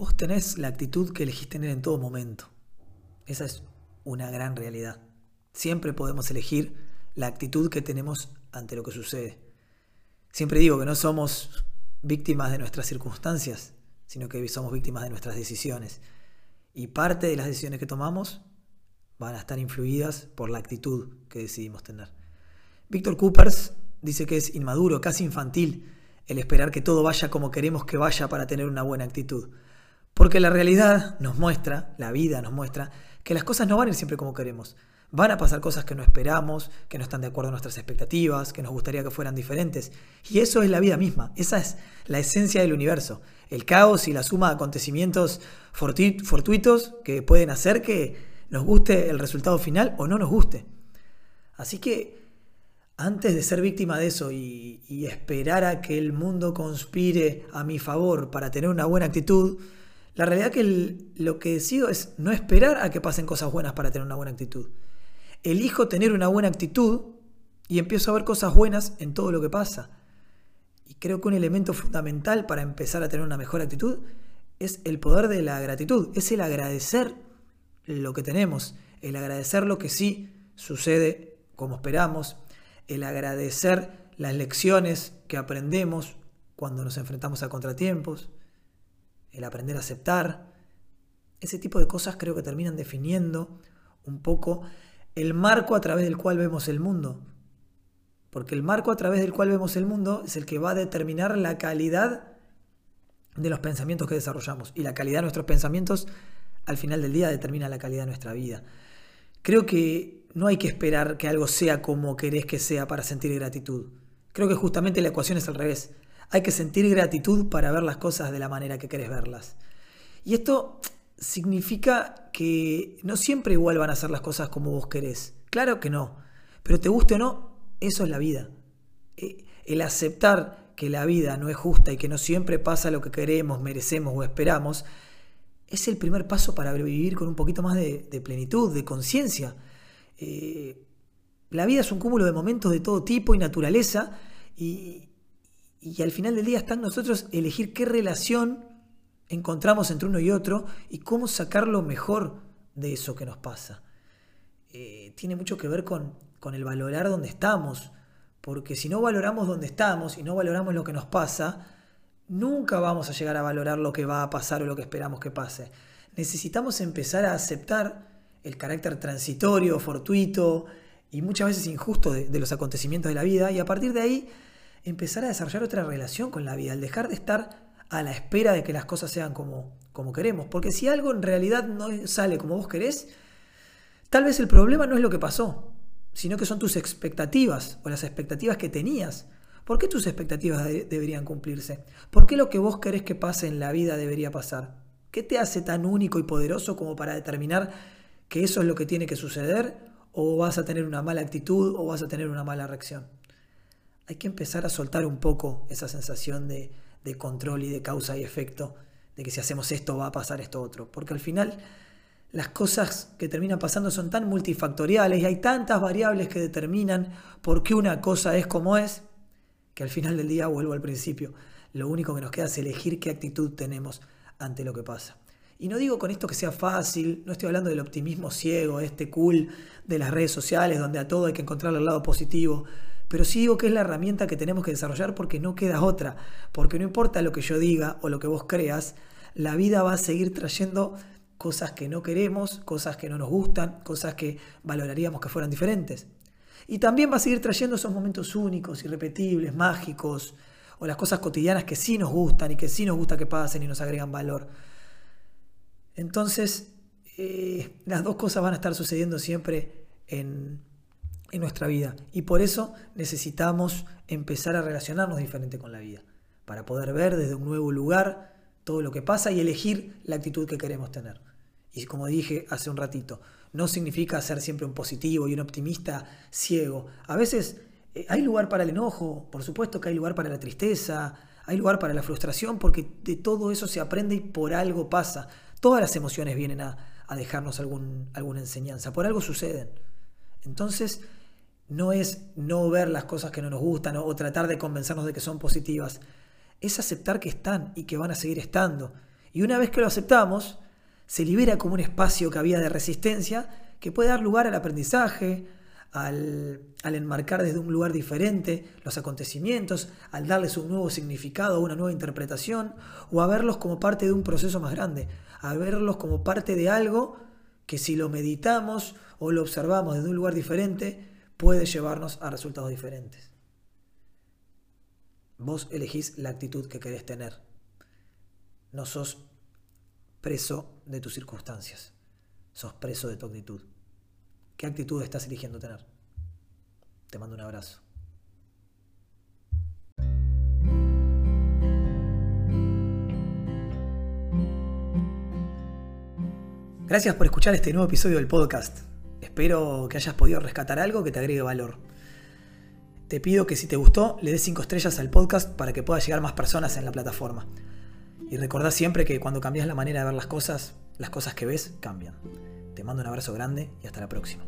vos tenés la actitud que elegís tener en todo momento. Esa es una gran realidad. Siempre podemos elegir la actitud que tenemos ante lo que sucede. Siempre digo que no somos víctimas de nuestras circunstancias, sino que somos víctimas de nuestras decisiones. Y parte de las decisiones que tomamos van a estar influidas por la actitud que decidimos tener. Víctor Coopers dice que es inmaduro, casi infantil, el esperar que todo vaya como queremos que vaya para tener una buena actitud. Porque la realidad nos muestra, la vida nos muestra, que las cosas no van a ir siempre como queremos. Van a pasar cosas que no esperamos, que no están de acuerdo a nuestras expectativas, que nos gustaría que fueran diferentes. Y eso es la vida misma, esa es la esencia del universo. El caos y la suma de acontecimientos fortuitos que pueden hacer que nos guste el resultado final o no nos guste. Así que antes de ser víctima de eso y, esperar a que el mundo conspire a mi favor para tener una buena actitud, la realidad que lo que decido es no esperar a que pasen cosas buenas para tener una buena actitud. Elijo tener una buena actitud y empiezo a ver cosas buenas en todo lo que pasa. Y creo que un elemento fundamental para empezar a tener una mejor actitud es el poder de la gratitud, es el agradecer lo que tenemos, el agradecer lo que sí sucede como esperamos, el agradecer las lecciones que aprendemos cuando nos enfrentamos a contratiempos, el aprender a aceptar. Ese tipo de cosas creo que terminan definiendo un poco el marco a través del cual vemos el mundo. Porque el marco a través del cual vemos el mundo es el que va a determinar la calidad de los pensamientos que desarrollamos. Y la calidad de nuestros pensamientos al final del día determina la calidad de nuestra vida. Creo que no hay que esperar que algo sea como querés que sea para sentir gratitud. Creo que justamente la ecuación es al revés. Hay que sentir gratitud para ver las cosas de la manera que querés verlas. Y esto significa que no siempre igual van a ser las cosas como vos querés. Claro que no. Pero te guste o no, eso es la vida. Eh, el aceptar que la vida no es justa y que no siempre pasa lo que queremos, merecemos o esperamos, es el primer paso para vivir con un poquito más de, plenitud, de conciencia. Eh, la vida es un cúmulo de momentos de todo tipo y naturaleza y, al final del día está en nosotros elegir qué relación encontramos entre uno y otro y cómo sacar lo mejor de eso que nos pasa. Eh, tiene mucho que ver con, con el valorar donde estamos, porque si no valoramos donde estamos y no valoramos lo que nos pasa, nunca vamos a llegar a valorar lo que va a pasar o lo que esperamos que pase. Necesitamos empezar a aceptar el carácter transitorio, fortuito y muchas veces injusto de, los acontecimientos de la vida y a partir de ahí empezar a desarrollar otra relación con la vida, al dejar de estar a la espera de que las cosas sean como, como queremos. Porque si algo en realidad no sale como vos querés, tal vez el problema no es lo que pasó, sino que son tus expectativas o las expectativas que tenías ¿Por qué tus expectativas deberían cumplirse? ¿Por qué lo que vos querés que pase en la vida debería pasar? ¿Qué te hace tan único y poderoso como para determinar que eso es lo que tiene que suceder o vas a tener una mala actitud o vas a tener una mala reacción? Hay que empezar a soltar un poco esa sensación de, control y de causa y efecto, de que si hacemos esto va a pasar esto otro, porque al final las cosas que terminan pasando son tan multifactoriales y hay tantas variables que determinan por qué una cosa es como es, que al final del día, vuelvo al principio, lo único que nos queda es elegir qué actitud tenemos ante lo que pasa. Y no digo con esto que sea fácil, no estoy hablando del optimismo ciego, este cool de las redes sociales donde a todo hay que encontrar el lado positivo, pero sí digo que es la herramienta que tenemos que desarrollar porque no queda otra, porque no importa lo que yo diga o lo que vos creas, la vida va a seguir trayendo cosas que no queremos, cosas que no nos gustan, cosas que valoraríamos que fueran diferentes. Y también va a seguir trayendo esos momentos únicos, irrepetibles, mágicos, o las cosas cotidianas que sí nos gustan y que sí nos gusta que pasen y nos agregan valor. Entonces, eh, las dos cosas van a estar sucediendo siempre en, en nuestra vida. Y por eso necesitamos empezar a relacionarnos diferente con la vida, para poder ver desde un nuevo lugar todo lo que pasa y elegir la actitud que queremos tener. Y como dije hace un ratito, no significa ser siempre un positivo y un optimista ciego. A veces eh, hay lugar para el enojo, por supuesto que hay lugar para la tristeza, hay lugar para la frustración, porque de todo eso se aprende y por algo pasa. Todas las emociones vienen a, dejarnos algún, alguna enseñanza, por algo suceden. Entonces, no es no ver las cosas que no nos gustan o tratar de convencernos de que son positivas, es aceptar que están y que van a seguir estando. Y una vez que lo aceptamos, se libera como un espacio que había de resistencia que puede dar lugar al aprendizaje, al, enmarcar desde un lugar diferente los acontecimientos, al darles un nuevo significado, una nueva interpretación, o a verlos como parte de un proceso más grande, a verlos como parte de algo que si lo meditamos o lo observamos desde un lugar diferente, puede llevarnos a resultados diferentes. Vos elegís la actitud que querés tener. No sos preso de tus circunstancias. Sos preso de tu actitud. ¿Qué actitud estás eligiendo tener? Te mando un abrazo. Gracias por escuchar este nuevo episodio del podcast. Espero que hayas podido rescatar algo que te agregue valor. Te pido que si te gustó, le des 5 estrellas al podcast para que pueda llegar más personas en la plataforma. Y recordá siempre que cuando cambias la manera de ver las cosas, las cosas que ves cambian. Te mando un abrazo grande y hasta la próxima.